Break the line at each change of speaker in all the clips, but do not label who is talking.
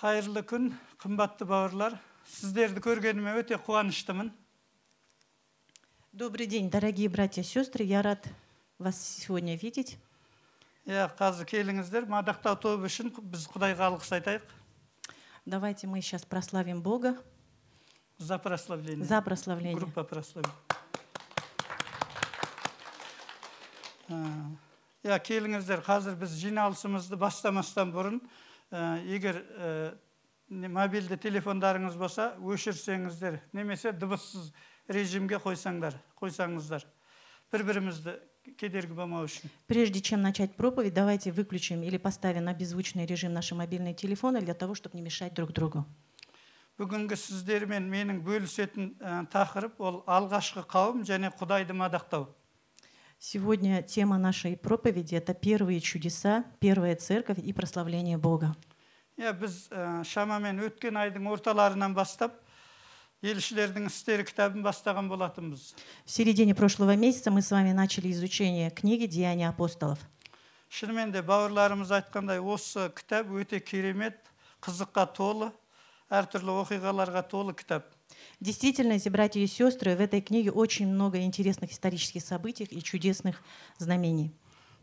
қайырлы күн қымбатты бауырлар сіздерді көргеніме өте қуаныштымын
Добрый день, дорогие братья и сестры. Я рад вас сегодня видеть.
иә қазір келіңіздер. Мадақтау тобы үшін біз құдайға алғыс айтайық.
Давайте мы сейчас прославим Бога.
За прославление.
За прославление.
группа прославление иә келіңіздер. Қазір біз жиналысымызды бастамастан бұрын егер ә, не- мобильді телефондарыңыз болса өшірсеңіздер немесе дыбыссыз режимге қойсаңдар қойсаңыздар бір бірімізді кедергі болмау үшін
Прежде чем начать проповедь, давайте выключим или поставим на беззвучный режим наши мобильные телефоны для того, чтобы не мешать друг другу.
бүгінгі сіздермен менің бөлісетін ә, тақырып ол алғашқы қауым және құдайды мадақтау
Сегодня тема нашей проповеди – это первые чудеса, первая церковь и прославление Бога.
иә біз ә, шамамен өткен айдың орталарынан бастап елшілердің істері кітабын бастаған болатынбыз
В середине прошлого месяца мы с вами начали изучение книги «Деяния апостолов».
шынымен де бауырларымыз айтқандай осы кітап өте керемет қызыққа толы әртүрлі оқиғаларға толы кітап
Действительно, эти братья и сестры, в этой книге очень много интересных исторических событий и чудесных знамений.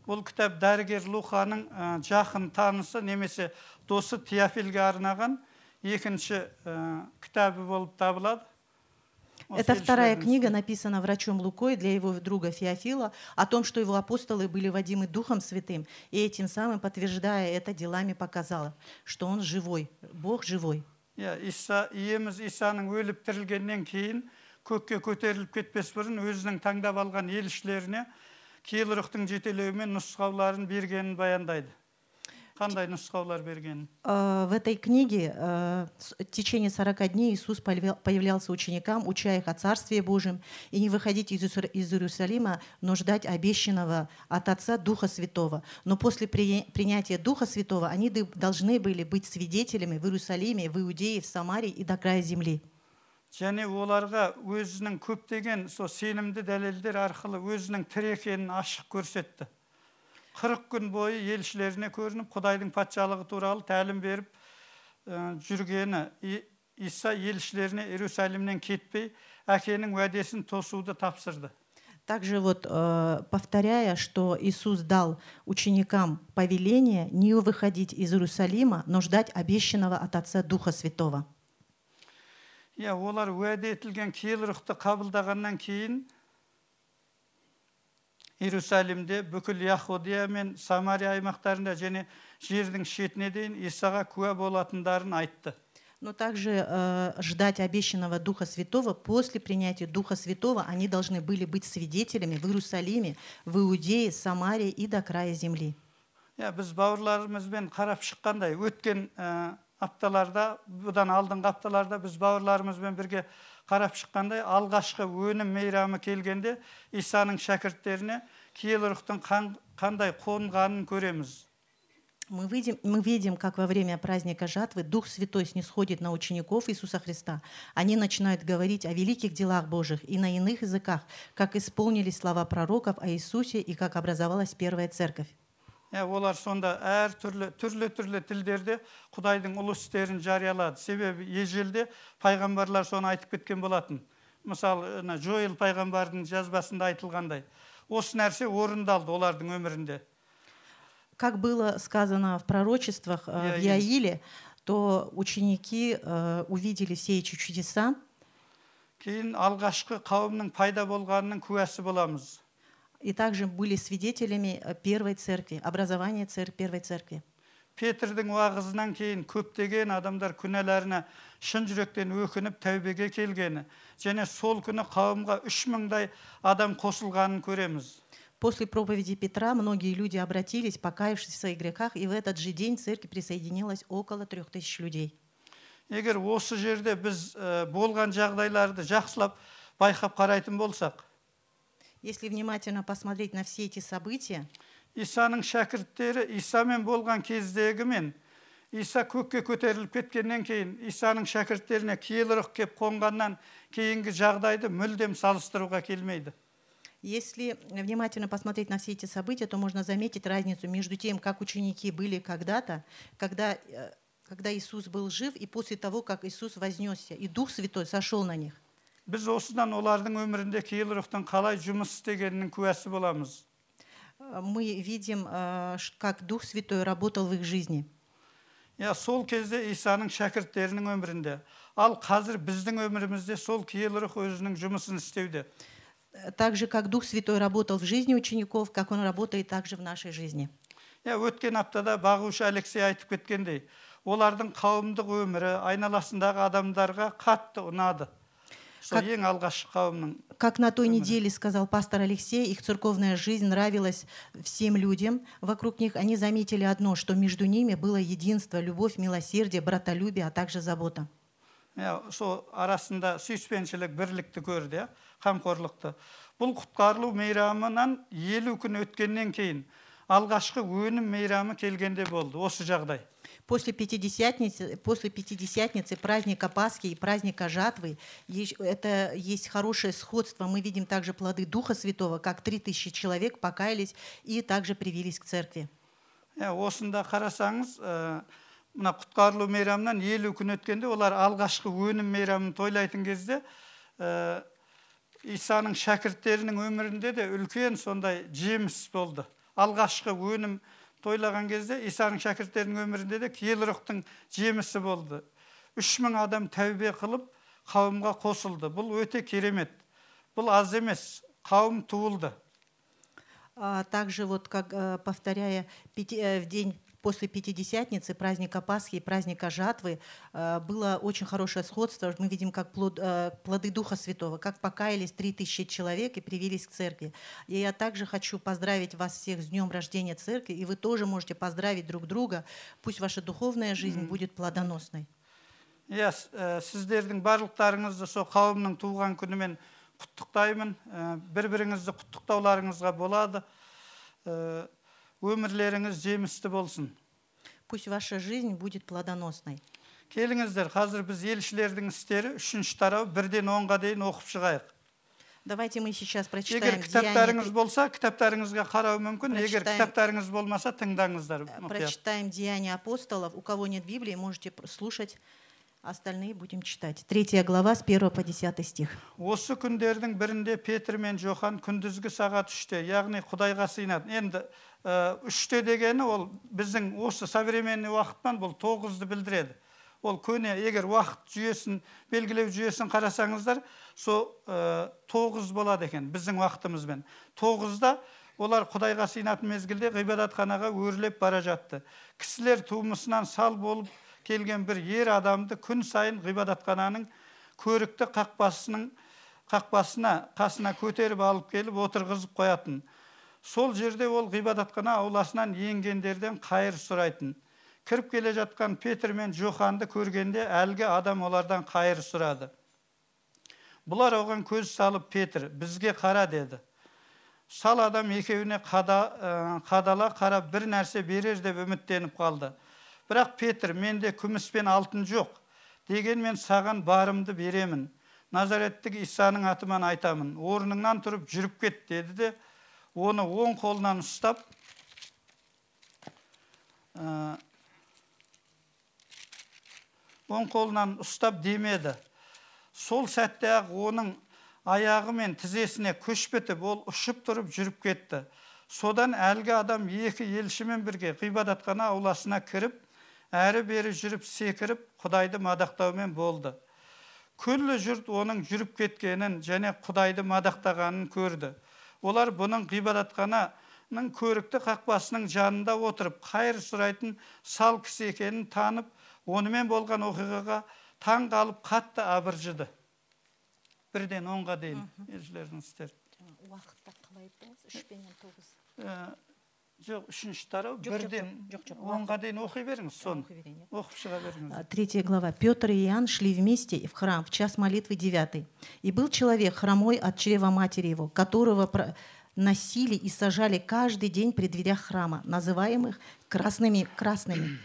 бұл кітап дәрігер луханың ә, жақын танысы немесе досы теофильге арнаған екінші ә, кітабы болып табылады Осы
Это вторая
елшілердің
книга,
істері.
написана врачом Лукой для его друга Феофила, о том, что его апостолы были водимы Духом Святым, и этим самым, подтверждая это делами, показала, что он живой, Бог живой.
Иә иса иеміз исаның өліп тірілгеннен кейін көкке көтеріліп кетпес бұрын өзінің таңдап алған елшілеріне киелі рухтың жетелеуімен нұсқауларын бергенін баяндайды. қандай нұсқаулар бергенін
Э, В этой книге э, с- в течение 40 дней Иисус появля- появлялся ученикам, уча их о Царстве Божьем, и не выходить из Иерусаль- из Иерусалима, но ждать обещанного от Отца Духа Святого. Но после при- принятия Духа Святого они ды- должны были быть свидетелями в Иерусалиме, в Иудее, в Самарии и до края земли.
және оларға өзінің көптеген сол сенімді дәлелдер арқылы өзінің тірі екенін ашық көрсетті Қырық күн бойы елшілеріне көрініп құдайдың патшалығы туралы тәлім беріп ә, жүргені иса елшілеріне иерусалимнен кетпей әкенің уәдесін тосуды тапсырды
Также вот э, повторяя, что Иисус дал ученикам повеление не выходить из Иерусалима, но ждать обещанного от Отца Духа Святого.
иә олар уәде етілген киелі рухты қабылдағаннан кейін иерусалимде бүкіл яхудия мен самария аймақтарында және жердің шетіне дейін исаға куә болатындарын айтты
Но также э, ждать обещанного Духа Святого. После принятия Духа Святого они должны были быть свидетелями в Иерусалиме, в Иудее, Самарии и до края земли.
иә біз бауырларымызбен қарап шыққандай өткен ә, апталарда бұдан алдыңғы апталарда біз бауырларымызбен бірге қарап шыққандай алғашқы өнім мейрамы келгенде исаның шәкірттеріне киелі рухтың қан- қандай қонғанын көреміз
Мы видим, мы видим, как во время праздника жатвы Дух Святой снисходит на учеников Иисуса Христа. Они начинают говорить о великих делах Божьих и на иных языках, как исполнились слова пророков о Иисусе и как образовалась первая церковь.
Иә олар сонда әр түрлі түрлі түрлі тілдерде құдайдың ұлы істерін жариялады. Себебі ежелде пайғамбарлар соны айтып кеткен болатын. Мысалы жойыл пайғамбардың жазбасында айтылғандай осы нәрсе орындалды олардың өмірінде.
Как было сказано в пророчествах э, в. Яиле, то ученики э, увидели все эти чудеса,
кейін алғашқы қауымның пайда болғанының куәсі боламыз.
и также были свидетелями э, первой церкви, образования цер- первой церкви.
петрдің уағызынан кейін көптеген адамдар күнәларына шын жүректен өкініп тәубеге келгені және сол күні қауымға үш мыңдай адам қосылғанын көреміз
После проповеди Петра многие люди обратились, покаявшись в своих грехах, и в этот же день в церкви присоединилось около трех тысяч людей.
егер осы жерде біз ә, болған жағдайларды жақсылап байқап қарайтын болсақ
Если внимательно посмотреть на все эти события,
исаның шәкірттері исамен болған кездегі мен иса көкке көтеріліп кеткеннен кейін исаның шәкірттеріне киелі рух кеп қонғаннан кейінгі жағдайды мүлдем салыстыруға келмейді
Если внимательно посмотреть на все эти события, то можно заметить разницу между тем, как ученики были когда-то, когда э, когда Иисус был жив, и после того, как Иисус вознесся, и Дух Святой сошел на них.
Біз осыдан олардың өмірінде кейлрухтың қалай жұмыс істегенінің куәсі боламыз
Э, Мы видим, э, как Дух Святой работал в их жизни.
иә сол кезде исаның шәкірттерінің өмірінде ал қазір біздің өмірімізде сол кейлрух өзінің жұмысын істеуде
Э, Так же, как Дух Святой работал в жизни учеников, как Он работает также в нашей жизни.
иә өткен аптада бағушы алексей айтып кеткендей олардың қауымдық өмірі айналасындағы адамдарға қатты ұнады
Как-
ең алғашқы қауымның
Как на той неделе сказал пастор Алексей, их церковная жизнь нравилась всем людям вокруг них. Они заметили одно, что между ними было единство, любовь, милосердие, братолюбие, а также забота.
иә сол арасында сүйіспеншілік бірлікті көрді иә қамқорлықты бұл құтқарылу мейрамынан елу күн өткеннен кейін алғашқы өнім мейрамы келгенде болды осы жағдай
После Пятидесятницы, после Пятидесятницы, праздника Пасхи и праздника Жатвы, есть- это есть хорошее сходство. Мы видим также плоды Духа Святого, как три тысячи человек покаялись и также привились к церкви.
иә осында қарасаңыз ә, мына құтқарылу мейрамынан елу күн өткенде олар алғашқы өнім мейрамын тойлайтын кезде ә, исаның шәкірттерінің өмірінде де үлкен сондай жеміс болды алғашқы өнім тойлаған кезде исаның шәкірттерінің өмірінде де келрухтың жемісі болды. Үш мың адам тәубе қылып қауымға қосылды. Бұл өте керемет. Бұл аз емес. Қауым туылды.
Также вот как э, повторяя э, в день после Пятидесятницы, праздника Пасхи и праздника Жатвы, э, было очень хорошее сходство. Мы видим, как плод- э, плоды Духа Святого, как покаялись три тысячи человек и привились к церкви. И я также хочу поздравить вас всех с днем рождения церкви, и вы тоже можете поздравить друг друга. Пусть ваша духовная жизнь будет плодоносной.
иә с- ә, сіздердің барлықтарыңызды сол қауымның туған күнімен құттықтаймын Ә, бір біріңізді құттықтауларыңызға болады Ә, өмірлеріңіз жемісті болсын
Пусть ваша жизнь будет плодоносной.
келіңіздер қазір біз елшілердің істері үшінші тарау бірден онға дейін оқып шығайық
Давайте мы сейчас
егер
прочитаем
кітаптарыңыз
Деяния,
болса кітаптарыңызға қарау мүмкін егер кітаптарыңыз болмаса тыңдаңыздар
Э. Прочитаем Деяния апостолов. У кого нет Библии, можете слушать. Остальные будем читать. Третья глава с 1 по 10 стих.
осы күндердің бірінде петр мен жохан күндізгі сағат үште яғни құдайға сыйынады енді үште дегені ол біздің осы современный уақытпен бұл тоғызды білдіреді. Ол көне егер уақыт жүйесін белгілеу жүйесін қарасаңыздар сол ә, тоғыз болады екен біздің уақытымызбен. Тоғызда олар құдайға сыйынатын мезгілде ғибадатханаға өрлеп бара жатты. Кісілер тумысынан сал болып келген бір ер адамды күн сайын ғибадатхананың көрікті қақпасының қақпасына қасына көтеріп алып келіп отырғызып қоятын. Сол жерде ол ғибадатхана ауласынан енгендерден қайыр сұрайтын. Кіріп келе жатқан петр мен жоханды көргенде әлгі адам олардан қайыр сұрады. Бұлар оған көз салып петр бізге қара деді. Сал адам екеуіне қада, ә, қадала қарап бір нәрсе берер деп үміттеніп қалды. Бірақ петр менде күміс пен алтын жоқ. Дегенмен саған барымды беремін. Назареттік исаның атымен айтамын. Орныңнан тұрып жүріп кет деді де оны оң қолынан ұстап ә, оң қолынан ұстап демеді. Сол сәтте-ақ оның аяғы мен тізесіне күш бітіп ол ұшып тұрып жүріп кетті. Содан әлгі адам екі елшімен бірге ғибадатхана ауласына кіріп әрі бері жүріп секіріп құдайды мадақтаумен болды. Күллі жұрт оның жүріп кеткенін және құдайды мадақтағанын көрді. Олар бұның ғибадатхананың көрікті қақпасының жанында отырып қайыр сұрайтын сал кісі екенін танып онымен болған оқиғаға таң қалып қатты абыржыды. Бірден онға дейін елшілердің істері.
Уақытта қалай айттыңыз үш пенен тоғыз.
Ә, жоқ үшінші тарау
Жоқ, жоқ,
бірден
жоқ, жоқ,
онға дейін оқи беріңіз соны
оқи берейін,
оқып шыға беріңіз
А, Третья глава. Петр и Иоанн шли вместе в храм в час молитвы девятый. И был человек хромой от чрева матери его, которого про- носили и сажали каждый день при дверях храма, называемых красными, красными,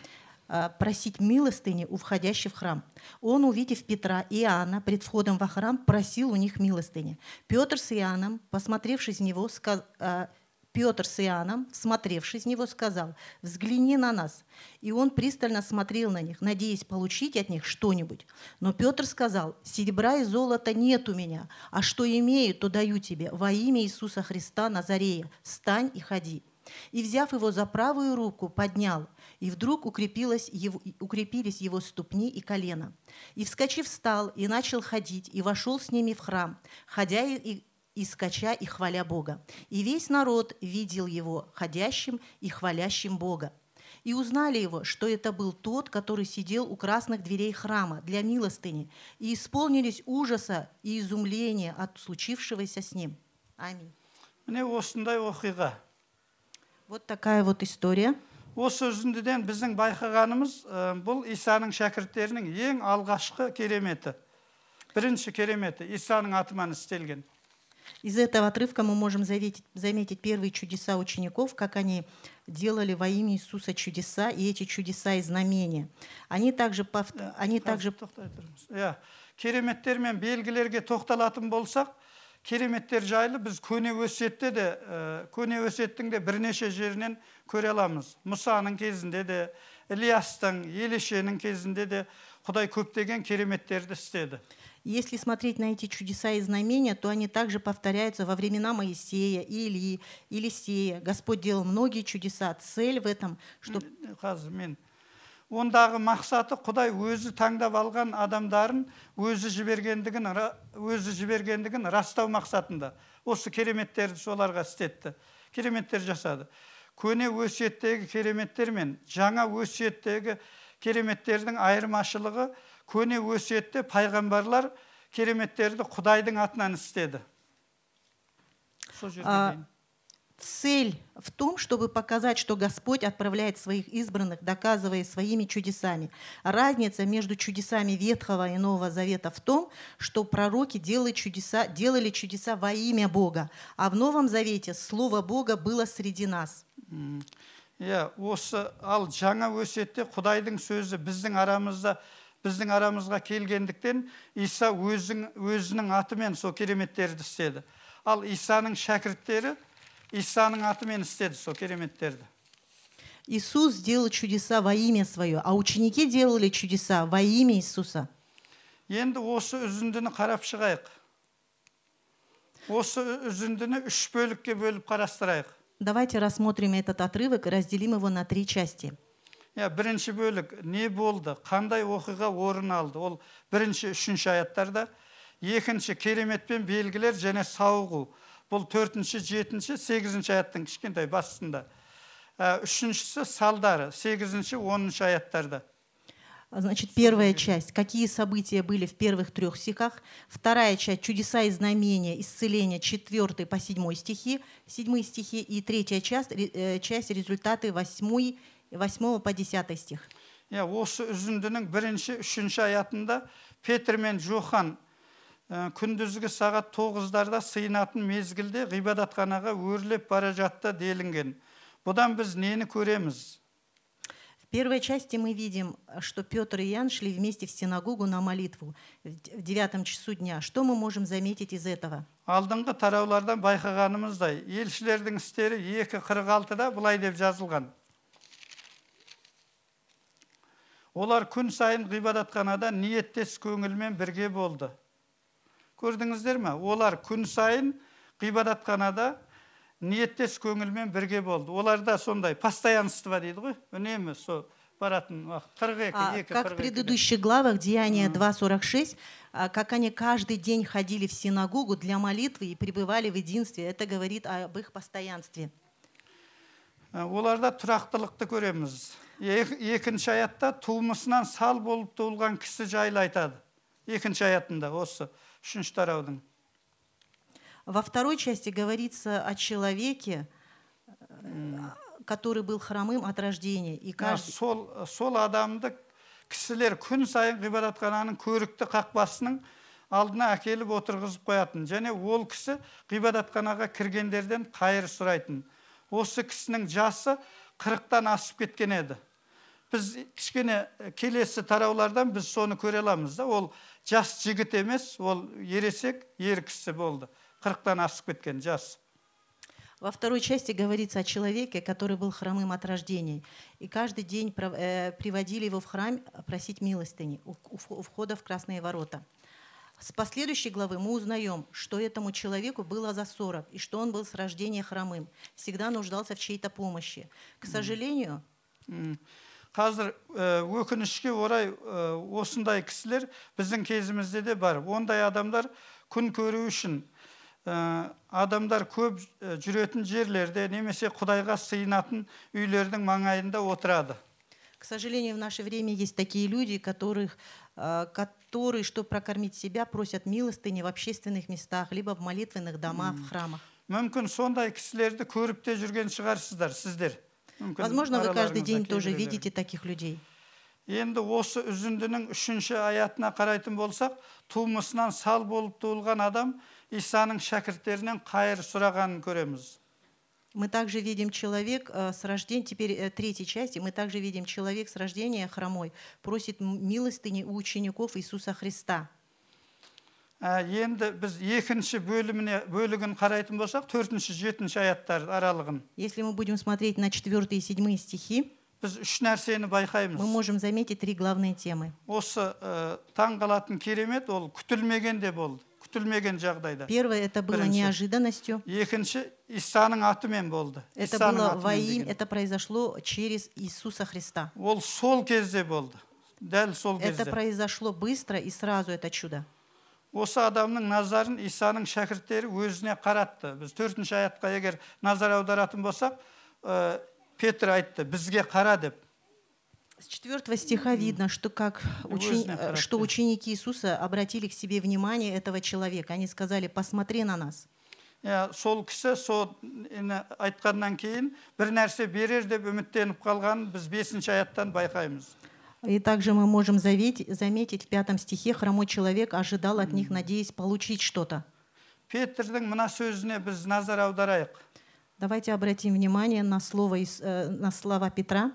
а, просить милостыни у входящих в храм. Он, увидев Петра и Иоанна пред входом во храм, просил у них милостыни. Петр с Иоанном, посмотревшись в него, ска- а, Петр с Иоанном, всмотревшись в него, сказал, «Взгляни на нас». И он пристально смотрел на них, надеясь получить от них что-нибудь. Но Петр сказал, «Серебра и золота нет у меня, а что имею, то даю тебе. Во имя Иисуса Христа Назарея, встань и ходи». И, взяв его за правую руку, поднял, и вдруг укрепилось его, укрепились его ступни и колено. И, вскочив, встал и начал ходить, и вошел с ними в храм, ходя и, и скача и хваля Бога. И весь народ видел его ходящим и хвалящим Бога. И узнали его, что это был тот, который сидел у красных дверей храма для милостыни, и исполнились ужаса и изумления от случившегося с ним. Аминь.
міне осындай оқиға
Вот такая вот история.
осы үзіндіден біздің байқағанымыз ә, бұл исаның шәкірттерінің ең алғашқы кереметі бірінші кереметі исаның атымен істелген
Из этого отрывка мы можем заметить, заметить первые чудеса учеников, как они делали во имя Иисуса чудеса, и эти чудеса и знамения. Они также, пов- они также
Қазір тоқтай тұрыңыз иә кереметтер мен белгілерге тоқталатын болсақ кереметтер жайлы біз көне өсиетте де ә, көне өсиеттің де бірнеше жерінен көре аламыз мұсаның кезінде де ілиястың елешенің кезінде де құдай көптеген кереметтерді істеді
Если смотреть на эти чудеса и знамения, то они также повторяются во времена Моисея, Илии, Елисея. Господь делал многие чудеса. Цель в этом, чтобы
қазір мен ондағы мақсаты құдай өзі таңдап алған адамдарын өзі жібергендігін ра- өзі жібергендігін растау мақсатында осы кереметтерді соларға істетті кереметтер жасады көне өсиеттегі кереметтер мен жаңа өсиеттегі кереметтердің айырмашылығы көне өсиетте пайғамбарлар кереметтерді құдайдың атынан істеді сол жерге
А,
дейін.
цель в том, чтобы показать, что Господь отправляет своих избранных, доказывая своими чудесами. Разница между чудесами Ветхого и Нового Завета в том, что пророки делали чудеса, делали чудеса во имя Бога, а в Новом Завете Слово Бога было среди нас.
иә осы ал жаңа өсиетте құдайдың сөзі біздің арамызда біздің арамызға келгендіктен иса өзің, өзінің атымен сол кереметтерді істеді ал исаның шәкірттері исаның атымен істеді сол кереметтерді
Иисус сделал чудеса во имя Свое, а ученики делали чудеса во имя Иисуса.
енді осы үзіндіні қарап шығайық осы үзіндіні үш бөлікке бөліп қарастырайық
Давайте рассмотрим этот отрывок и разделим его на три части.
иә бірінші бөлік не болды қандай оқиға орын алды ол бірінші үшінші аяттарда екінші керемет пен белгілер және сауығу бұл төртінші жетінші сегізінші аяттың кішкентай басында Ә, үшіншісі салдары сегізінші оныншы аяттарда
Значит, первая часть. Какие события были в первых трех стихах? Вторая часть. Чудеса и знамения, исцеления, четвертый по седьмой стихи, седьмые стихи. И третья часть, ре- э, часть результаты восьмой, восьмого по десятый стих.
иә осы үзіндінің бірінші үшінші аятында петр мен жохан ә, күндізгі сағат тоғыздарда сыйынатын мезгілде ғибадатханаға өрлеп бара жатты делінген бұдан біз нені көреміз
В первой части мы видим, что Петр и Иоанн шли вместе в синагогу на молитву в д- в девятом часу дня. Что мы можем заметить из этого?
алдыңғы тараулардан байқағанымыздай елшілердің істері екі қырық алтыда былай деп жазылған олар күн сайын ғибадатханада ниеттес көңілмен бірге болды көрдіңіздер ме олар күн сайын ғибадатханада ниеттес көңілмен бірге болды оларда сондай постоянство дейді ғой үнемі сол баратын уақыт қырық екі
А,
екі
как в
қырық екіде.
предыдущих главах Деяния 2.46, а, как они каждый день ходили в синагогу для молитвы и пребывали в единстве, это говорит об их постоянстве.
Ә, оларда тұрақтылықты көреміз Ек- Екінші аятта тумысынан сал болып туылған кісі жайлы айтады. Екінші аятында осы үшінші тараудың.
Во второй части говорится о человеке, э, который был хромым от рождения. И каждый,
сол сол адамды кісілер күн сайын ғибадатхананың көрікті қақпасының алдына әкеліп отырғызып қоятын. Және ол кісі ғибадатханаға кіргендерден қайыр сұрайтын. Осы кісінің жасы қырықтан асып кеткен еді біз кішкене э, келесі тараулардан біз соны көре аламыз да ол жас жігіт емес ол ересек ер кісі болды қырықтан асып кеткен жас
Во второй части говорится о человеке, который был хромым от рождения. И каждый день пров- э, приводили его в храм просить милостыни у, у вх- у входа в Красные ворота. С последующей главы мы узнаем, что этому человеку было за 40, и что он был с рождения хромым, всегда нуждался в чьей-то помощи. К сожалению,
М. қазір ә, өкінішке орай ә, осындай кісілер біздің кезімізде де бар ондай адамдар күн көру үшін ә, адамдар көп ә, жүретін жерлерде немесе құдайға сыйынатын үйлердің маңайында отырады
к сожалению, в наше время есть такие люди, которых, э, которые, чтобы прокормить себя, просят милостыни в общественных местах, либо в молитвенных домах, в храмах.
мүмкін сондай кісілерді көріп те жүрген шығарсыздар сіздер Мүмкін
Возможно, вы каждый
араларыңызда
день тоже
кейбіреулер.
видите таких людей.
енді осы үзіндінің үшінші аятына қарайтын болсақ тумысынан сал болып туылған адам исаның шәкірттерінен қайыр сұрағанын көреміз
Мы также видим человек э, с рождения, теперь э, третьей части, мы также видим человек с рождения хромой, просит м- милостыни у учеников Иисуса Христа.
Ә, енді біз екінші бөліміне бөлігін қарайтын болсақ төртінші жетінші аяттар аралығын
Если мы будем смотреть на 4 и 7 стихи,
біз үш нәрсені байқаймыз
мы можем заметить три главные темы.
осы ә, таң қалатын керемет ол күтілмеген де болды күтілмеген жағдайда
Первое это было
Бірінші.
неожиданностью.
екінші исаның атымен болды
Это
Исаның
было
атымен
во имя,
деген.
это произошло через Иисуса Христа.
ол сол кезде болды дәл сол
Это
кезде
произошло быстро и сразу это чудо.
осы адамның назарын исаның шәкірттері өзіне қаратты біз төртінші аятқа егер назар аударатын болсақ ә, петр айтты бізге қара деп
С четвертого стиха видно, что как учени-
Важный
э, что
характер.
ученики Иисуса обратили к себе внимание этого человека. Они сказали: "Посмотри на нас".
иә сол кісі сол нені айтқаннан кейін бір нәрсе берер деп үміттеніп қалғанын біз бесінші аяттан байқаймыз
И также мы можем заветь- заметить в пятом стихе хромой человек ожидал от них, надеясь получить что-то.
петрдің мына сөзіне біз назар аударайық
Давайте обратим внимание на слово Ис- э, на слова Петра.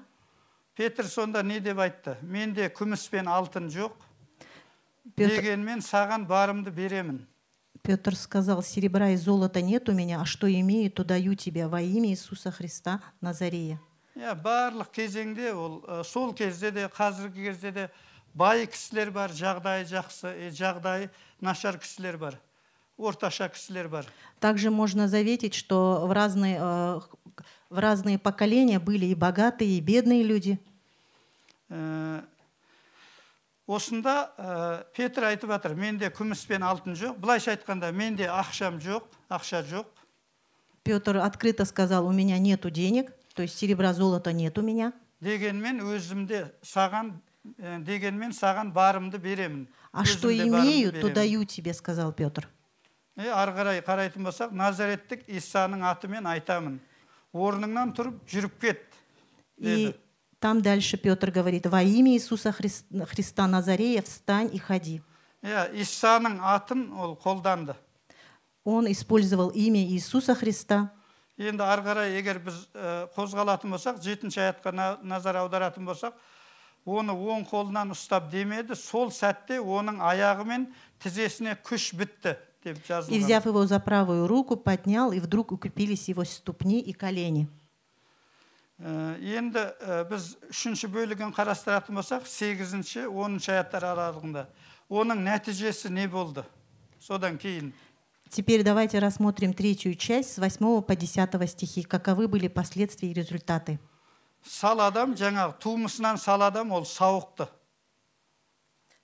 петр сонда не деп айтты менде күміс пен алтын жоқ
Петр,
дегенмен саған барымды беремін
Петр сказал: "Серебра и золота нет у меня, а что имею, то даю тебе во имя Иисуса Христа Назарея".
иә барлық кезеңде ол ә, сол кезде де қазіргі кезде де бай кісілер бар жағдайы жақсы е, жағдайы нашар кісілер бар орташа кісілер бар
Также можно заметить, что в разные, э, в разные поколения были и богатые, и бедные люди.
Ә, осында ә, петр айтып жатыр менде күміс пен алтын жоқ былайша айтқанда менде ақшам жоқ ақша жоқ
Петр открыто сказал, у меня нету денег, то есть серебра, золота нет у меня.
дегенмен өзімде саған ә, дегенмен саған барымды беремін
А что
Өзімде барымды
имею, то
беремін.
даю тебе, сказал Петр.
Е, ары қарай қарайтын болсақ назареттік исаның атымен айтамын орныңнан тұрып жүріп кет деді
И там дальше Петр говорит, во имя Иисуса Хрис- Христа Назарея встань и ходи.
иә исаның атын ол қолданды
Он использовал имя Иисуса Христа.
енді ары қарай егер біз ә, қозғалатын болсақ жетінші аятқа на- назар аударатын болсақ оны оң қолынан ұстап демеді сол сәтте оның аяғы мен тізесіне күш бітті деп
И,
жазылған
взяв его за правую руку, поднял, и вдруг укрепились его ступни и колени.
Ә, енді ә, біз үшінші бөлігін қарастыратын болсақ сегізінші оныншы аяттар аралығында оның нәтижесі не болды содан кейін
Теперь давайте рассмотрим третью часть с 8 по 10 стихи. Каковы были последствия и результаты?
сал адам жаңағы тумысынан сал адам ол сауықты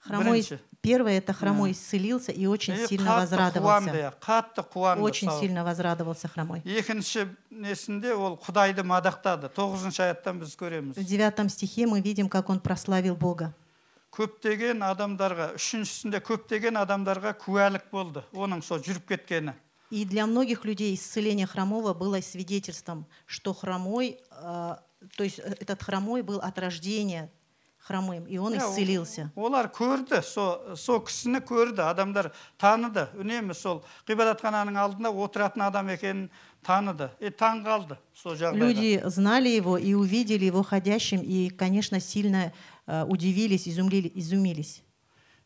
Хромой,
Бірінші.
первое это хромой исцелился и очень
И
сильно
қатты
возрадовался.
қуанды, иә, қатты қуанды
Очень
сауық.
сильно возрадовался хромой.
екінші несінде ол құдайды мадақтады тоғызыншы аяттан біз көреміз
В девятом стихе мы видим, как он прославил Бога.
көптеген адамдарға үшіншісінде көптеген адамдарға куәлік болды оның сол жүріп кеткені
И для многих людей исцеление хромого было свидетельством, что хромой, э, то есть э, этот хромой был от рождения хромым, и он
Иә,
исцелился.
олар көрді со сол кісіні көрді адамдар таныды үнемі сол ғибадатхананың алдында отыратын адам екенін таныды и таң қалды сол жағдайға
Люди знали его и увидели его ходящим, и, конечно, сильно э, удивились, изумлили, изумились.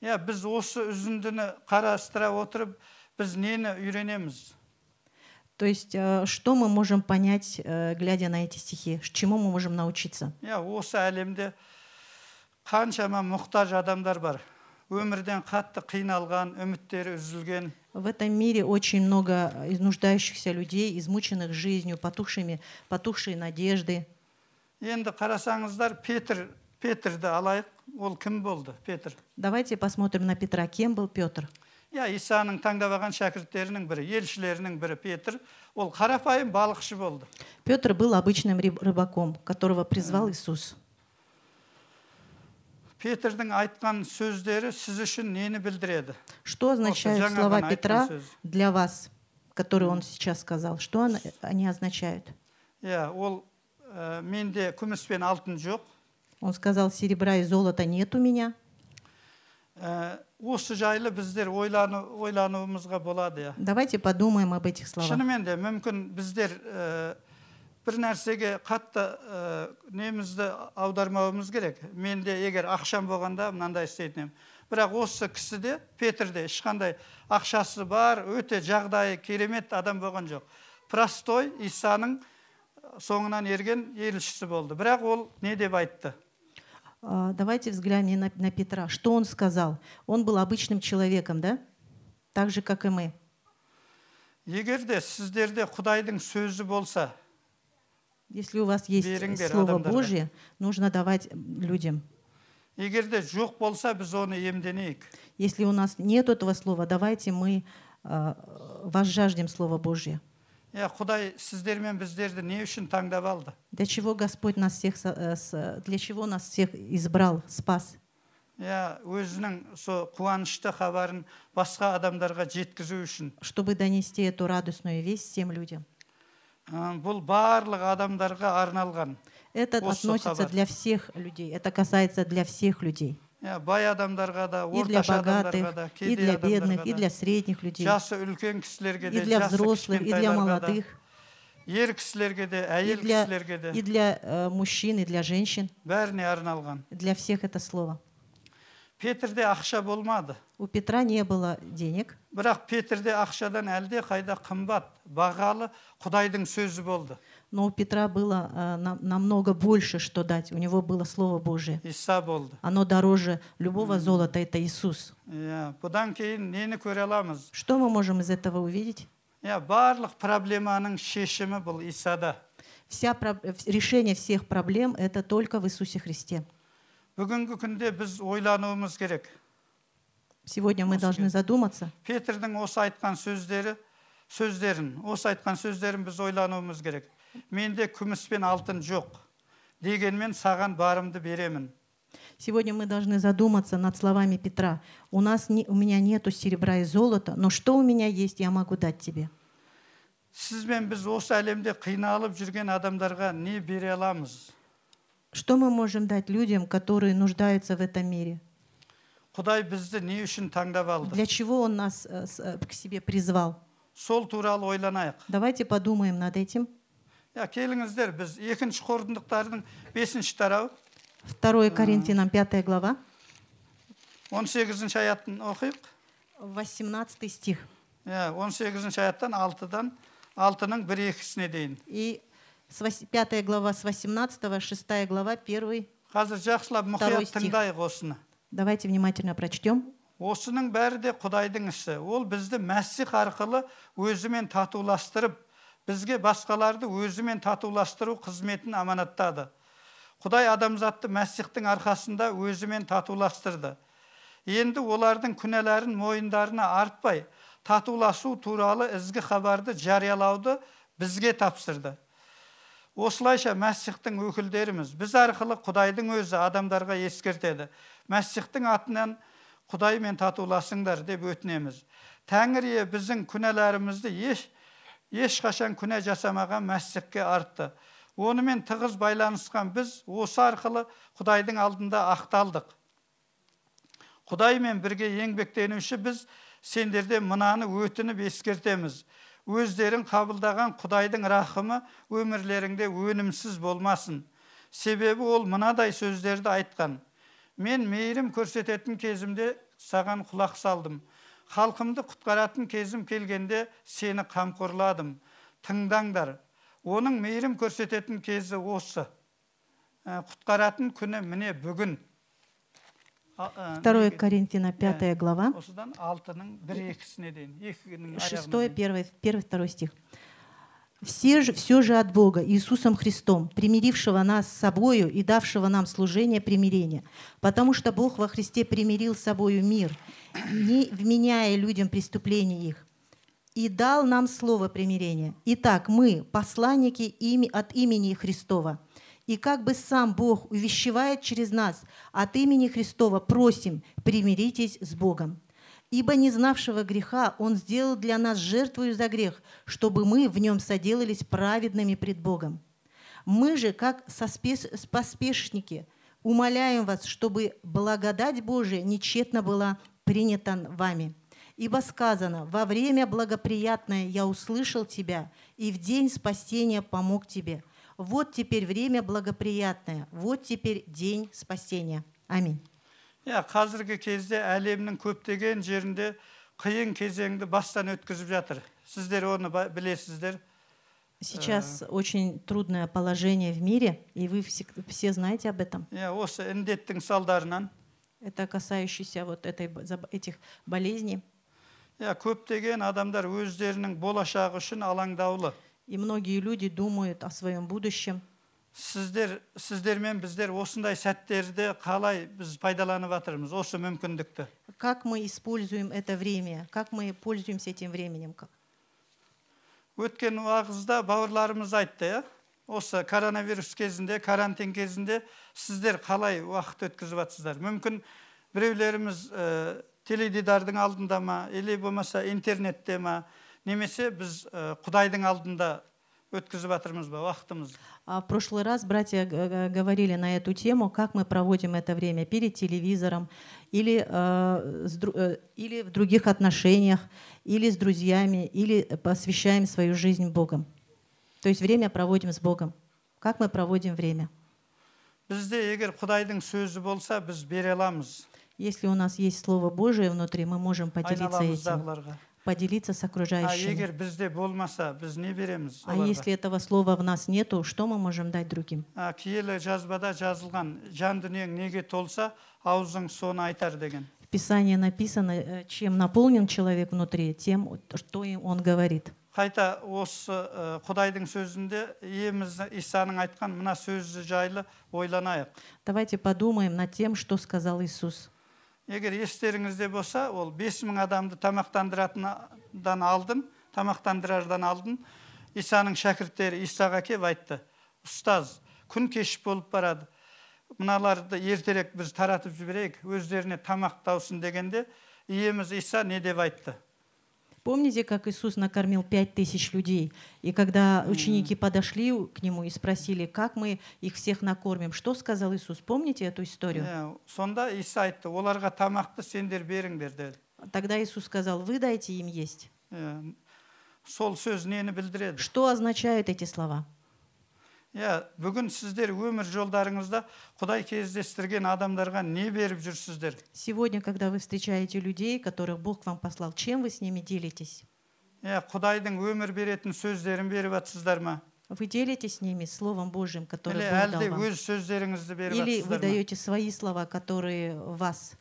иә біз осы үзіндіні қарастыра отырып біз нені үйренеміз
То есть, э, что мы можем понять, э, глядя на эти стихи? Ш- Чему мы можем научиться?
иә осы әлемде қаншама мұқтаж адамдар бар өмірден қатты қиналған үміттері үзілген
В этом мире очень много э, нуждающихся людей, измученных жизнью, потухшими, потухшие надежды.
енді қарасаңыздар петр петрді алайық ол кім болды петр
Давайте посмотрим на Петра. Кем был Петр?
иә исаның таңдап алған шәкірттерінің бірі елшілерінің бірі петр ол қарапайым балықшы болды
Петр был обычным рыб- рыбаком, которого призвал Иисус.
петрдің айтқан сөздері сіз үшін нені білдіреді
Что означают
жаңа
слова
ғана айтқан
Петра
сөз.
для вас, которые он сейчас сказал? Что он- они означают?
иә ол ә, менде күміс пен алтын жоқ
Он сказал, серебра и золота нет у меня.
Ә, осы жайлы біздер ойлану, ойлануымызға болады иә
Давайте подумаем об этих словах.
шынымен де мүмкін біздер ә, бір нәрсеге қатты ә, немізді аудармауымыз керек менде егер ақшам болғанда мынандай істейтін едім бірақ осы кісіде петрде ешқандай ақшасы бар өте жағдайы керемет адам болған жоқ простой исаның соңынан ерген елшісі болды бірақ ол не деп айтты
Давайте взглянем на, на Петра. Что он сказал? Он был обычным человеком, да? Так же, как и мы.
егер де сіздерде құдайдың сөзі болса
Если у вас есть
Беріңдер
Слово
адамдарға.
Божье, нужно давать людям.
егер де жоқ болса біз оны емденейік
Если у нас нет этого слова, давайте мы а, возжаждем Слово Божье.
иә құдай сіздер мен біздерді не үшін таңдап алды
Для чего Господь нас всех, со- э, с- для чего нас всех избрал, спас?
иә өзінің со қуанышты хабарын басқа адамдарға жеткізу үшін
Чтобы донести эту радостную весть всем людям.
Ә, бұл барлық адамдарға арналған
Это
Осы
относится
хабар.
для всех людей. Это касается для всех людей.
иә бай адамдарға да
И для
орташа адамдарға
богатых,
да
и
кедей
для бедных,
адамдарға
и
да
для средних людей,
жасы үлкен кісілерге
и
де
для
жасы
взрослых, и для
кішкентайларға да
молодых,
ер кісілерге де
и
әйел
для,
кісілерге де
и для э, мужчин, и для женщин.
бәріне арналған
Для всех это слово.
петрде ақша болмады
У Петра не было денег,
бірақ петрде ақшадан әлде қайда қымбат бағалы құдайдың сөзі болды
но у Петра было э, на- намного больше, что дать. У него было Слово Божие.
иса болды
Оно дороже любого золота, это Иисус.
иә бұдан кейін нені көре аламыз
Что мы можем из этого увидеть?
иә барлық проблеманың шешімі бұл исада
Вся про- э, вс- решение всех проблем – это только в Иисусе Христе.
бүгінгі күнде біз ойлануымыз керек
Сегодня мы должны задуматься,
петрдің осы айтқан сөздері сөздерін осы айтқан сөздерін біз ойлануымыз керек менде күміс пен алтын жоқ дегенмен саған барымды беремін
Сегодня мы должны задуматься над словами Петра. У, нас не, у меня нету серебра и золота, но что у меня есть, я могу дать тебе.
сіз бен біз осы әлемде қиналып жүрген адамдарға не бере аламыз
Что мы можем дать людям, которые нуждаются в этом мире?
құдай бізді не үшін таңдап алды
Для чего Он нас э, с- э, к себе призвал?
сол туралы ойланайық
Давайте подумаем над этим.
иә келіңіздер біз екінші қорытындықтардың бесінші тарау
2 Коринфянам 5 глава,
18 аятын оқиық
18 стих.
иә 18 аяттан алтыдан алтының бір екісіне дейін
И с вось- 5 глава с 18, 6 глава, 1.
қазір жақсылап мұқият
стих.
тыңдайық осыны
Давайте внимательно прочтем.
осының бәрі де құдайдың ісі ол бізді мәсих арқылы өзімен татуластырып бізге басқаларды өзімен татуластыру қызметін аманаттады құдай адамзатты мәсихтің арқасында өзімен татуластырды енді олардың күнәларын мойындарына артпай татуласу туралы ізгі хабарды жариялауды бізге тапсырды осылайша мәсихтің өкілдеріміз біз арқылы құдайдың өзі адамдарға ескертеді. Мәсихтің атынан құдаймен татуласыңдар деп өтінеміз. Тәңір ие біздің күнәларымызды еш ешқашан күнә жасамаған мәсихке артты. Онымен тығыз байланысқан біз осы арқылы құдайдың алдында ақталдық. Құдаймен бірге еңбектенуші біз сендерде мынаны өтініп ескертеміз. Өздерің қабылдаған құдайдың рахымы өмірлеріңде өнімсіз болмасын. Себебі ол мынадай сөздерді айтқан. Мен мейірім көрсететін кезімде саған құлақ салдым. Халқымды құтқаратын кезім келгенде сені қамқорладым. Тыңдаңдар оның мейірім көрсететін кезі осы. Ә, құтқаратын күні міне бүгін.
2
неге-
Коринфяна 5 глава,
осыдан алтының бір екісіне дейін екінің
6,
аяғына дейін.
1, 1, 2 стих. Все же, все же от Бога, Иисусом Христом, примирившего нас с собою и давшего нам служение примирения. Потому что Бог во Христе примирил с собою мир, не вменяя людям преступления их, и дал нам слово примирения. Итак, мы, посланники ими, от имени Христова, и как бы сам Бог увещевает через нас от имени Христова, просим, примиритесь с Богом. Ибо не знавшего греха Он сделал для нас жертвую за грех, чтобы мы в нем соделались праведными пред Богом. Мы же, как поспешники, умоляем вас, чтобы благодать Божия нечетно была принята вами. Ибо сказано, во время благоприятное я услышал тебя, и в день спасения помог тебе. Вот теперь время благоприятное, вот теперь день спасения. Аминь.
иә қазіргі кезде әлемнің көптеген жерінде қиын кезеңді бастан өткізіп жатыр сіздер оны ба- білесіздер
Сейчас очень трудное положение в мире, и вы все, все знаете об этом.
иә осы індеттің салдарынан
Это касающееся вот этой, б- заб- этих болезней. И многие люди думают о своем будущем.
сіздер сіздер мен біздер осындай сәттерді қалай біз пайдаланып жатырмыз осы мүмкіндікті
Как мы используем это время? Как мы пользуемся этим временем?
Өткен уағызда бауырларымыз айтты иә осы коронавирус кезінде карантин кезінде сіздер қалай уақыт өткізіп жатсыздар мүмкін біреулеріміз ә, теледидардың алдында ма или болмаса интернетте ма немесе біз ә, құдайдың алдында өткізіп жатырмыз ба уақытымызды
А в прошлый раз братья г- г- говорили на эту тему, как мы проводим это время перед телевизором или, э, с дру- э, или в других отношениях, или с друзьями, или посвящаем свою жизнь Богом. То есть время проводим с Богом. Как мы проводим время?
бізде егер құдайдың сөзі болса біз бере аламыз
Если у нас есть Слово Божие внутри, мы можем поделиться этим,
айналамыздағыларға
поделиться с
а
окружающими.
егер бізде болмаса біз не береміз
А
оларға?
если этого слова в нас нету, что мы можем дать другим?
А, киелі жазбада жазылған жан дүниең неге толса аузың соны айтар деген
В Писании написано, э, чем наполнен человек внутри, тем, что им он говорит.
қайта осы ә, құдайдың сөзінде иеміз исаның айтқан мына сөзі жайлы ойланайық
Давайте подумаем над тем, что сказал Иисус.
егер естеріңізде болса ол бес мың адамды тамақтандыратындан алдын тамақтандырардан алдын исаның шәкірттері исаға келіп айтты ұстаз күн кешіп болып барады. Мыналарды ертерек біз таратып жіберейік өздеріне тамақ таусын дегенде иеміз иса не деп айтты?
Помните, как Иисус накормил пять тысяч людей? И когда ученики подошли к Нему и спросили, как мы их всех накормим, что сказал Иисус? Помните эту историю?
Иә, сонда иса айтты оларға тамақты сендер беріңдер деді
Тогда Иисус сказал, вы дайте им есть.
Иә, сол сөз нені білдіреді
Что означают эти слова?
иә бүгін сіздер өмір жолдарыңызда құдай кездестірген адамдарға не беріп жүрсіздер
Сегодня, когда вы встречаете людей, которых Бог вам послал, чем вы с ними делитесь?
иә құдайдың өмір беретін сөздерін беріп жатсыздар ма
Вы делитесь с ними Словом Божьим, которое
или
Бог дал
әлде
вам?
өз сөздеріңізді беріп
Или вы
жатсыздар ма
даете свои слова, которые в вас,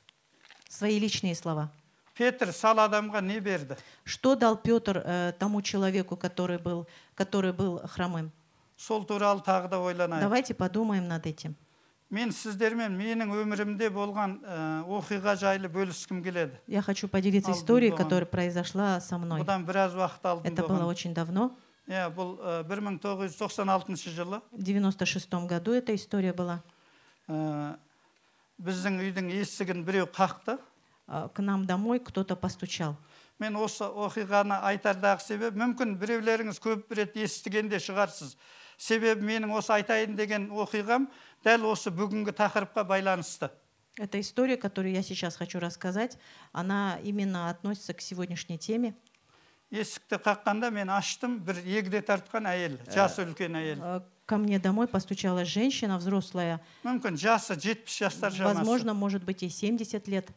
свои личные слова?
петр сал адамға не берді
Что дал Петр э, тому человеку, который был, который был хромым?
сол туралы тағы да ойланайық
Давайте подумаем над этим.
мен сіздермен менің өмірімде болған ә, оқиға жайлы бөліскім келеді
Я хочу поделиться
Алдын
историей,
болған.
которая произошла со мной.
бұдан біраз уақыт алдын
Это было
болған
очень давно.
иә бұл ә, 1996 жылы
В 96 году эта история была.
ә, біздің үйдің есігін біреу қақты
А, К нам домой кто-то постучал.
мен осы оқиғаны айтардағы себеп мүмкін біреулеріңіз көп рет естіген де шығарсыз себебі менің осы айтайын деген оқиғам дәл осы бүгінгі тақырыпқа байланысты
Эта история, которую я сейчас хочу рассказать, она именно относится к сегодняшней теме.
есікті қаққанда мен аштым бір егде тартқан әйел жасы үлкен әйел
А, Ко мне домой постучала женщина взрослая,
мүмкін жасы жетпіс жастар шамасы
возможно, может быть, ей 70 лет.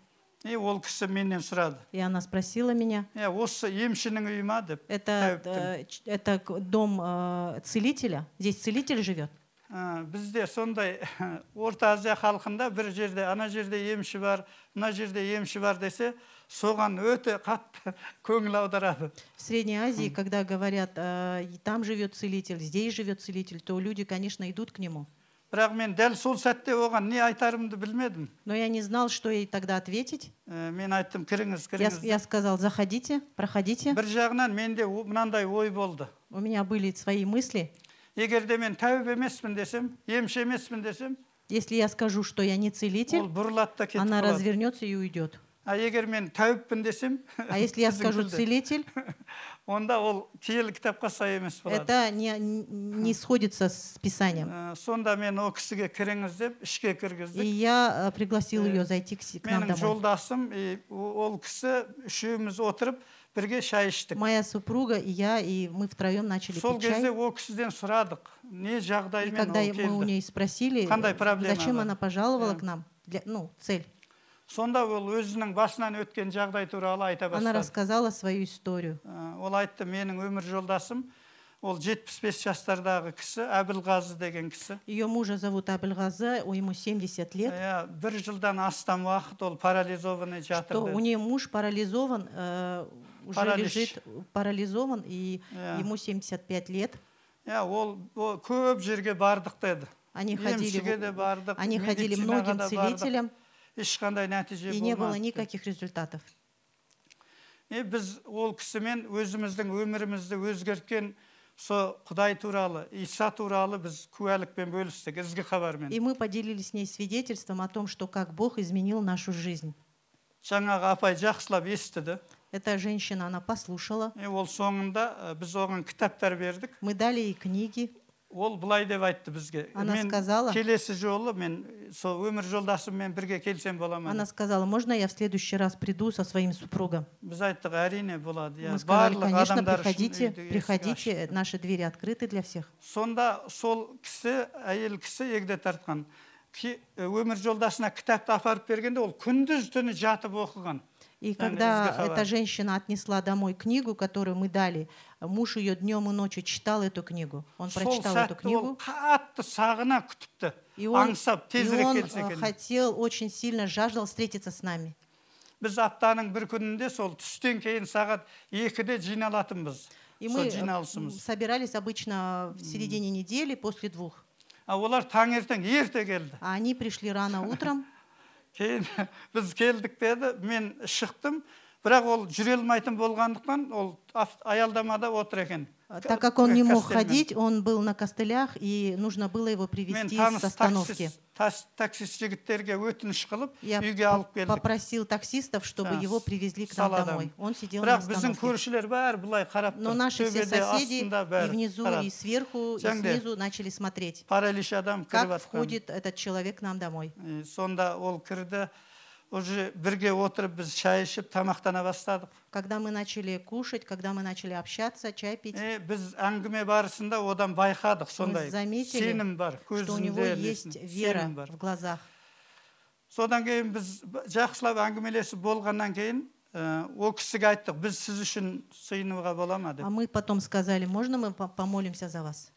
и ол кісі менен сұрады
И она спросила меня,
е осы емшінің үйі ма деп
это,
Тәуіптің.
э, ч- это к- дом э, целителя? Здесь целитель живет?
Ә, бізде сондай орта азия халқында бір жерде ана жерде емші бар мына жерде емші бар десе соған өте қатты көңіл аударады
В Средней Азии, когда говорят, э, и там живет целитель, здесь живет целитель, то люди, конечно, идут к нему.
бірақ мен дәл сол сәтте оған не айтарымды білмедім
Но я не знал, что ей тогда ответить.
Ә, мен айттым кіріңіз
Я,
кіріңіз
я сказал, заходите, проходите.
бір жағынан менде о- мынандай ой болды
У меня были свои мысли.
егер де мен тәуіп емеспін десем емші емеспін десем
Если я скажу, что я не
ол
целитель,
бұрылады да кетіп
она
қалады
развернется и уйдет.
а егер мен тәуіппін десем
А если я скажу
үзіңкілді.
целитель,
онда ол киелі кітапқа сай емес болады.
Это не, не сходится с Писанием.
Ә, сонда мен ол кісіге кіріңіз деп ішке
И
кіргіздік
я э, пригласил
Э,
ее зайти к, нам
менің жолдасым и ол кісі үшеуміз отырып бірге шай іштік.
Моя супруга и я, и мы втроем начали
сол
пить чай.
кезде ол кісіден сұрадық не
И
жағдаймен
когда
ол
мы у нее спросили,
Қандай
э,
проблема
зачем она пожаловала к нам, для, ну, цель.
Сонда ол өзінің басынан өткен жағдай туралы айта
Она
бастады
рассказала свою историю.
Ә, ол айтты менің өмір жолдасым ол 75 жастардағы кісі әбілғазы деген кісі
Ее мужа зовут у ему 70 лет.
иә бір жылдан астам уақыт ол парализованный
Что
жатыр
у нее муж парализован, э, уже
Паралич.
лежит парализован, и
иә
ему 75 лет.
иә, ол ол көп жерге бардық деді
Они ходили,
де бардық
они ходили многим целителям, и не было
болмады
никаких результатов.
и біз ол кісімен өзіміздің өмірімізді өзгерткен со құдай туралы иса туралы біз куәлікпен бөлістік ізгі хабармен
И мы поделились с ней свидетельством о том, что как Бог изменил нашу жизнь.
жаңағы апай жақсылап естіді
Эта женщина, она послушала.
и ол соңында ә, біз оған кітаптар бердік
Мы дали ей книги.
Ол былай деп айтты бізге
Она
мен
сказала-
келесі жолы мен сол өмір жолдасыммен бірге келсем бола ма
Она сказала, можно я в следующий раз приду со своим супругом?
біз айттық әрине болады иә
Мы сказали,
барлық
конечно, приходите, приходите,
ашық».
наши двери открыты для всех.
сонда сол кісі әйел кісі егде тартқан өмір жолдасына кітапты апарып бергенде ол күндіз түні жатып оқыған
И
Там
когда
изгахава.
эта женщина отнесла домой книгу, которую мы дали, муж ее днем и ночью читал эту книгу. Он
сол
прочитал эту
сәтті ол
книгу,
қатты сағына күтіпті
и он,
аңсап
и
тезірек
он
келсе
э,
екен
хотел, очень сильно жаждал встретиться с нами.
біз аптаның бір күнінде сол түстен кейін сағат екіде жиналатынбыз
И
сол
мы э,
жиналысымыз
собирались обычно в середине недели после двух.
а олар таңертең ерте келді
А они пришли рано утром.
кейін біз келдік деді мен шықтым бірақ ол жүре алмайтын болғандықтан ол ав- аялдамада отыр екен
А Так как он не мог
Костельмен.
ходить, он был на костылях, и нужно было его
мен
привезти
таныс
с остановки.
таксист, тас- таксист жігіттерге өтініш қылып
Я
үйге алып келдік
попросил таксистов, чтобы
Да,
его привезли к нам
саладам.
домой. Он сидел на
бірақ біздің
остановке.
көршілер бәрі былай қарап
Но
тұр
наши все
төбеде
соседи
астында
и
бәрі
внизу,
қарап.
и сверху, и
Жаңде.
снизу начали смотреть,
паралич адам кіріп
как
жатқан
входит этот человек к нам домой.
Е, сонда ол кірді уже бірге отырып біз шай ішіп тамақтана бастадық
Когда мы начали кушать, когда мы начали общаться, чай пить,
е, біз әңгіме барысында одан байқадық сондай
заметили,
сенім бар
что у него
көзінде
есть
несін-
вера
сенім бар
в глазах.
содан кейін біз б- жақсылап әңгімелесіп болғаннан кейін ә, ол кісіге айттық біз сіз үшін сыйынуға бола ма деп
А мы потом сказали, можно мы по- помолимся за вас?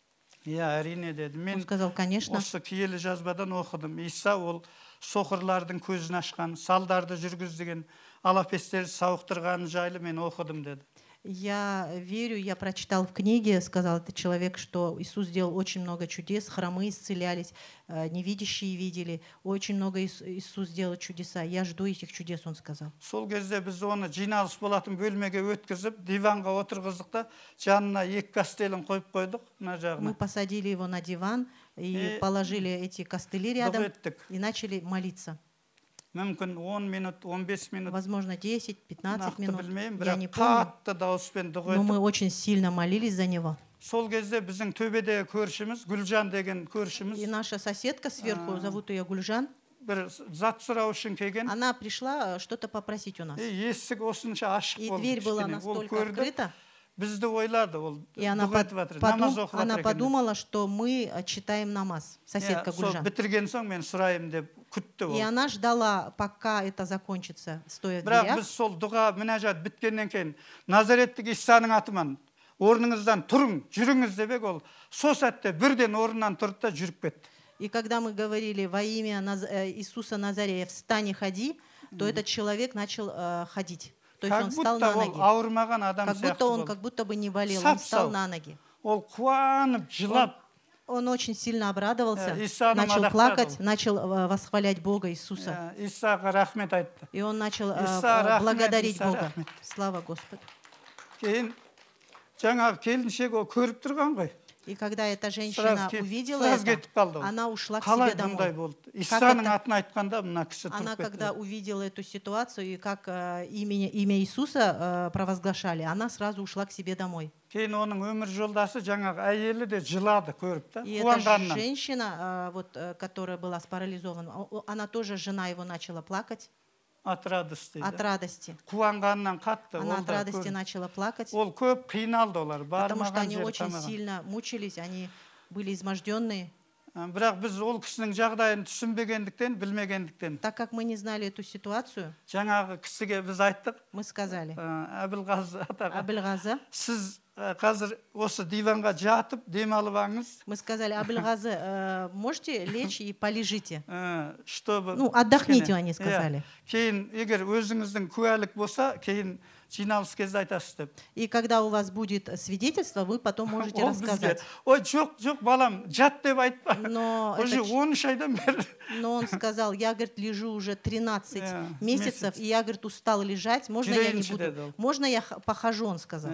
иә әрине деді
Он
мен
сказал, конечно.
осы киелі жазбадан оқыдым иса ол соқырлардың көзін ашқан салдарды жүргізген алапестерді сауықтырғаны жайлы мен оқыдым деді
Я верю, я прочитал в книге, сказал этот человек, что Иисус сделал очень много чудес, хромы исцелялись, э, невидящие видели, очень много Ис- Иисус сделал чудеса. Я жду этих чудес, он сказал.
сол кезде біз оны жиналыс болатын бөлмеге өткізіп диванға отырғыздық та жанына екі кастелін қойып қойдық мына
Мы
жағына
посадили его на диван и
И
положили эти костыли
дұға
рядом
еттік
и начали молиться.
мүмкін 10 минут 15 минут
Возможно, 10-15
нақты
минут,
білмеймін
я не
бірақ
помню.
қатты дауыспен дұға
Но мы
еттік
очень сильно молились за него.
сол кезде біздің төбедегі көршіміз гүлжан деген көршіміз
И наша соседка сверху,
А.
зовут ее Гульжан,
бір зат сұрау үшін келген
она пришла э, что-то попросить у нас.
и есік осынша ашық
И
болды
дверь была
кішкене. ол
настолько
көрді
открыта,
бізді ойлады ол
И она,
дұға
под-
етіп жатыр
подум-
намаз оқып
она
жатыр екен деп.
подумала, что мы э, читаем намаз, соседка
Иә, сол
Гульжан.
бітірген соң мен сұрайын деп күтті
И
ол
она ждала, пока это закончится, стоя в
бірақ
дверях.
біз сол дұға мінәжат біткеннен кейін назареттік исаның атымен орныңыздан тұрың жүріңіз деп ек ол сол сәтте бірден орнынан тұрды да жүріп кетті
И когда мы говорили во имя Наз- э, Иисуса Назарея «встань и ходи», то этот человек начал э, ходить. То есть
как
он встал на ноги. Как будто он как будто бы не болел, он встал на ноги.
жылап
Он очень сильно обрадовался,
Э,
начал плакать, начал э, восхвалять Бога Иисуса.
айтты
И он начал э, э, благодарить Бога. Слава Господу.
кейін жаңағы келіншек ол көріп тұрған ғой
И когда эта
сразу
женщина
кет-
увидела
сразу
это,
кетіп қалды ол
она ушла к
қалай
себе
бұндай
домой.
болды
Как
исаның
это-
атын айтқанда мына кісі
Она,
тұрып кетті
когда увидела эту ситуацию и как э, имя, имя Иисуса э, провозглашали, она сразу ушла к себе домой.
кейін оның өмір жолдасы жаңағы әйелі де жылады көріп та
И эта
қуанғанынан
женщина, э, вот, э, которая была спарализована, о- о- она тоже, жена его начала плакать
от радости
от
да.
радости.
қуанғанынан қатты
Она
ол
от
да
радости
көріп.
начала плакать,
ол көп қиналды олар
потому что
бармаған
они
жері
очень
тамаған
сильно мучились, они были изможденные.
Ә, бірақ біз ол кісінің жағдайын түсінбегендіктен білмегендіктен
Так как мы не знали эту ситуацию,
жаңағы кісіге біз айттық
мы сказали,
ә, әбілғазы атаға
Абельгаза,
сіз ә, қазір осы диванға жатып демалып алыңыз
мы сказали, Абельгазы, э, можете лечь и полежите.
ә, чтобы
Ну, отдохните,
кішкене-
они
Иә.
сказали.
кейін егер өзіңіздің куәлік болса кейін жиналыс кезде айтасыз деп
И когда у вас будет свидетельство, вы потом можете
ол бізге
рассказать.
ой жоқ жоқ балам жат деп айтпа
Но,
уже
это ч-
он үш айдан бері
но он сказал, я, говорит, лежу уже 13
Э,
месяцев,
месяц.
и я, говорит, устал лежать, можно я не
Жүрейінші деді ол.
буду? Можно я х- похожу, он сказал.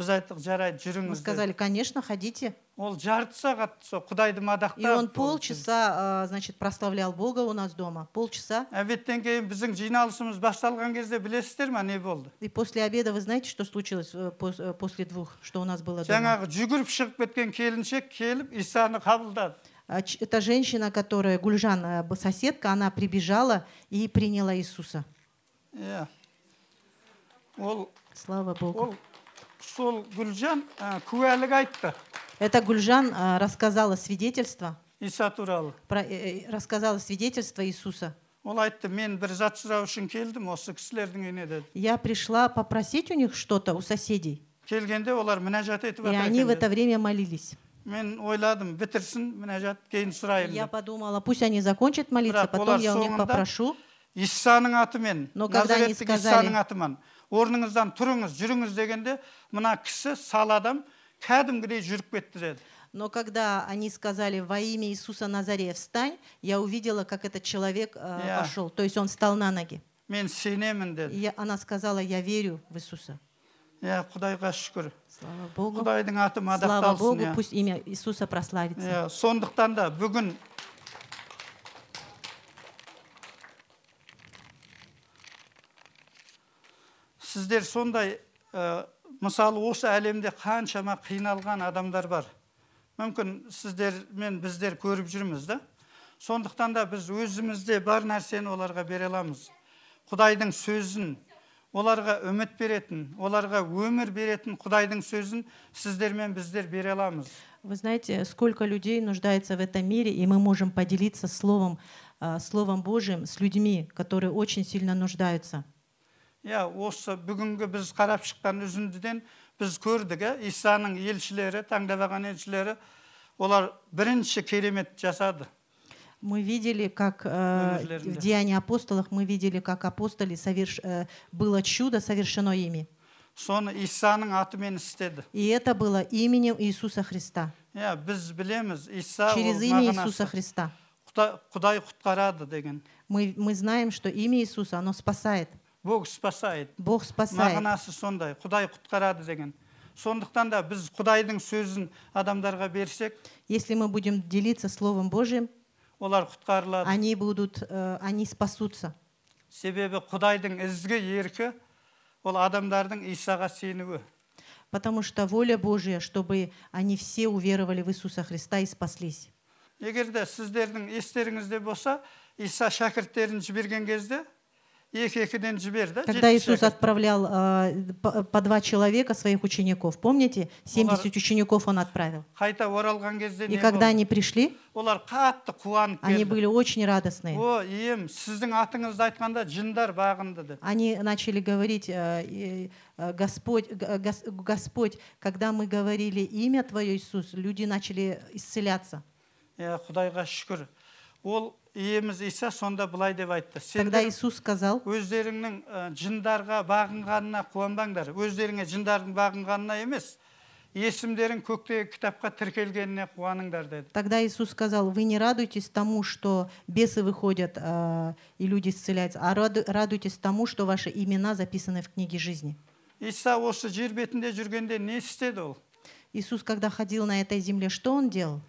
Иә. біз айттық жарайды
Мы
жүріңіз деді.
сказали, конечно, ходите.
ол жарты сағат сол құдайды мадақтап
И он
ол
полчаса, а, значит, прославлял Бога у нас дома. Полчаса.
әбеттен кейін біздің жиналысымыз басталған кезде білесіздер ма не болды
И после обеда, вы знаете, что случилось э, пос- э, после двух, что у нас было дома?
жаңағы жүгіріп шығып кеткен келіншек келіп исаны қабылдады
А ч- Эта женщина, которая, Гульжан, э, б- соседка, она прибежала и приняла Иисуса.
иә ол
Слава Богу.
ол сол гүлжан ә, куәлік айтты
Эта Гульжан а, рассказала свидетельство,
иса туралы
про, э, э, рассказала свидетельство Иисуса.
ол айтты мен бір зат сұрау үшін келдім осы кісілердің үйіне деді
Я пришла попросить у них что-то, у соседей.
келгенде олар мінәжат етіп
И
жатыр
они
екен
в
деді.
это время молились.
мен ойладым бітірсін мінәжат кейін сұрайын
Я
деп
подумала, пусть они закончат молиться,
Бірақ
потом
олар
я у них
соңында
попрошу.
исаның атымен
Но когда они
назареттік
сказали-
исаның атымен орныңыздан тұрыңыз жүріңіз дегенде мына кісі сал адам кәдімгідей жүріп кетті деді
Но когда они сказали во имя Иисуса Назарея встань, я увидела, как этот человек э,
Я.
пошел. То есть он встал на ноги.
мен сенемін
И
деді
я- она сказала, я верю в Иисуса.
иә құдайға шүкір
Слава Богу.
құдайдың аты
Слава
мадақталсын
Богу,
иә.
пусть имя Иисуса прославится.
иә сондықтан да бүгін сіздер сондай ә, мысалы осы әлемде қаншама қиналған адамдар бар. Мүмкін сіздер мен біздер көріп жүрміз да. Сондықтан да біз өзімізде бар нәрсені оларға бере аламыз. Құдайдың сөзін оларға үміт беретін оларға өмір беретін құдайдың сөзін сіздер мен біздер бере аламыз.
Вы знаете, сколько людей нуждается в этом мире, и мы можем поделиться Словом, а, Словом Божьим с людьми, которые очень сильно нуждаются.
иә осы бүгінгі біз қарап шыққан үзіндіден біз көрдік иә исаның елшілері таңдап алған елшілері олар бірінші керемет жасады
Мы видели, как э,
Өмірлерінде.
в Деянии апостолов, мы видели, как апостоли соверш... э, было чудо совершено ими.
соны исаның атымен істеді
И это было именем Иисуса Христа.
иә біз білеміз иса ол
Через имя
мағынасы
Иисуса Христа.
құда- құдай құтқарады деген
Мы, мы знаем, что имя Иисуса, оно спасает.
бог спасает
Бог спасает.
мағынасы сондай құдай құтқарады деген сондықтан да біз құдайдың сөзін адамдарға берсек
Если мы будем делиться Словом Божьим,
олар құтқарылады
они будут, э, они спасутся.
себебі құдайдың ізгі еркі ол адамдардың исаға сенуі
Потому что воля Божья, чтобы они все уверовали в Иисуса Христа и спаслись.
егер де сіздердің естеріңізде болса иса шәкірттерін жіберген кезде
Когда
жетпіс
Иисус
шәкірт.
отправлял э, по, по два человека своих учеников, помните, 70 учеников он отправил.
қайта оралған кезде
И
не
когда
болды?
они пришли,
олар қатты қуанып
они
келді
были очень радостные.
о ием сіздің атыңызды айтқанда жындар бағынды деді
Они начали говорить, э, и, э, Господь, г- гос- Господь, когда мы говорили имя Твое, Иисус, люди начали исцеляться.
иә құдайға шүкір ол иеміз иса сонда былай деп айтты
Тогда
сендер
Иисус сказал,
өздеріңнің ә, жындарға бағынғанына қуанбаңдар өздеріңе жындардың бағынғанына емес есімдерің көктегі кітапқа тіркелгеніне қуаныңдар деді
тогда Иисус сказал, вы не радуйтесь тому, что бесы выходят э, и люди исцеляются, а раду- радуйтесь тому, что ваши имена записаны в книге жизни.
иса осы жер бетінде жүргенде не істеді ол
Иисус, когда ходил на этой земле, что Он делал?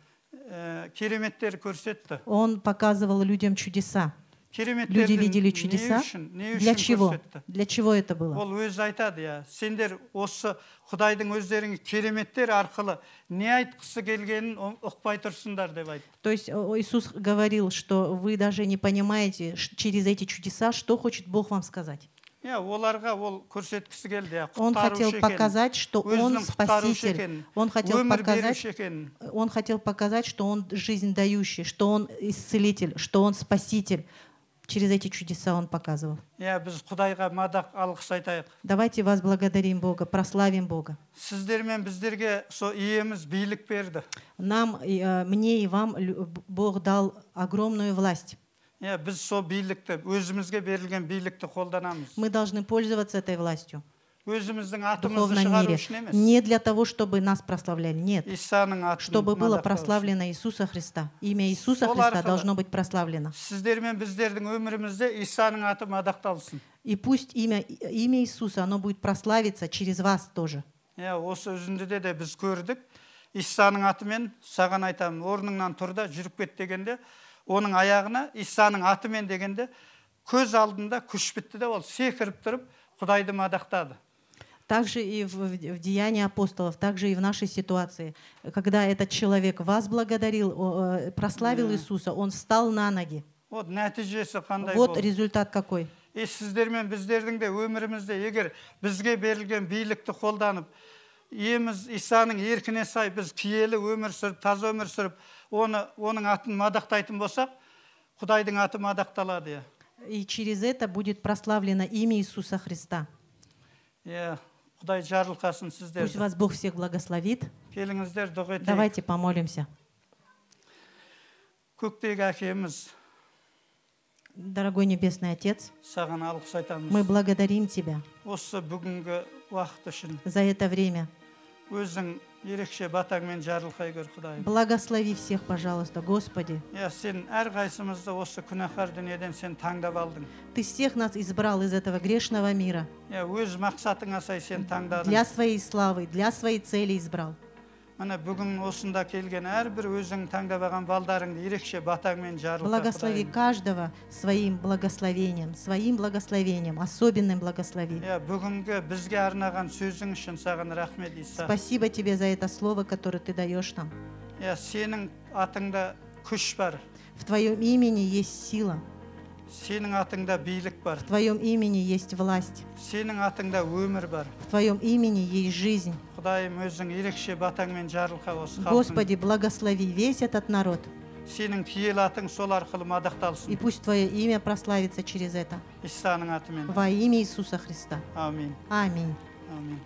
Ә, кереметтер көрсетті
Он показывал людям чудеса.
кереметтерді
Люди видели
не
чудеса.
үшін не
Для
үшін
чего?
көрсетті
Для чего это было?
ол өзі айтады иә сендер осы құдайдың өздеріңе кереметтер арқылы не айтқысы келгенін ұ- ұқпай тұрсыңдар деп айтты
То есть о, Иисус говорил, что вы даже не понимаете ш- через эти чудеса, что хочет Бог вам сказать.
иә оларға ол көрсеткісі келді иә
Он хотел
құтқарушы екенін,
показать, что Он
өзінің құтқарушы
спаситель.
екенін
Он хотел
өмір
показать,
беруші екенін
он хотел показать, что Он жизнь дающий, что Он исцелитель, что Он спаситель. Через эти чудеса Он показывал.
иә біз құдайға мадақ алғыс айтайық
Давайте возблагодарим Бога, прославим Бога.
сіздер мен біздерге сол иеміз билік берді
Нам, и, э, мне и вам лю- Бог дал огромную власть.
иә біз сол билікті өзімізге берілген билікті қолданамыз
Мы должны пользоваться этой властью
өзіміздің
в
атымызды
духовном
шығару
мире.
үшін емес
Не для того, чтобы нас прославляли, нет.
исаның атын
Чтобы было
мадақтау үшін.
прославлено Иисуса Христа. Имя Иисуса
Сол
Христа
арқылы-
должно быть прославлено.
сіздер мен біздердің өмірімізде исаның аты мадақталсын
И пусть имя, имя Иисуса, оно будет прославиться через вас тоже.
иә осы үзіндіде де біз көрдік исаның атымен саған айтамын орныңнан тұр да жүріп кет дегенде оның аяғына исаның атымен дегенде көз алдында күш бітті де ол секіріп тұрып құдайды мадақтады
Также и в, в- в Деянии апостолов, также и в нашей ситуации. Когда этот человек вас благодарил, о, э, прославил
Да.
Иисуса, он встал на ноги.
вот нәтижесі қандай
Вот
болды
результат какой.
и сіздер мен біздердің де өмірімізде егер бізге берілген билікті қолданып иеміз исаның еркіне сай біз киелі өмір сүріп таза өмір сүріп оны оның атын мадақтайтын болсақ құдайдың аты мадақталады иә
И через это будет прославлено имя Иисуса Христа.
иә құдай жарылқасын
Пусть
сіздерді
вас Бог всех благословит.
келіңіздер дұға етейік
Давайте помолимся.
көктегі әкеміз
Дорогой Небесный Отец,
саған алғыс айтамыз
мы благодарим Тебя
осы бүгінгі уақыт үшін
за это время.
өзің
Благослови всех, пожалуйста, Господи. Ты всех нас избрал из этого грешного мира. Для своей славы, для своей цели избрал
міне бүгін осында келген әрбір өзің таңдап алған балдарыңды ерекше батаңмен жарылқа
Благослови
құдайым.
каждого своим благословением, своим благословением, особенным благослови.
иә бүгінгі бізге арнаған сөзің үшін саған рахмет иса
Спасибо Тебе за это слово, которое Ты даешь нам.
иә сенің атыңда күш бар
В Твоем имени есть сила,
сенің атыңда билік бар
в Твоем имени есть власть,
сенің атыңда өмір бар
в Твоем имени есть жизнь.
құдайым өзің ерекше батаңмен жарылқа осы халқың
Господи, благослови весь этот народ,
сенің киелі атың сол арқылы
и
мадақталсын
пусть Твое имя прославится через это.
исаның атымен
Во имя Иисуса Христа.
амин
Аминь.
амин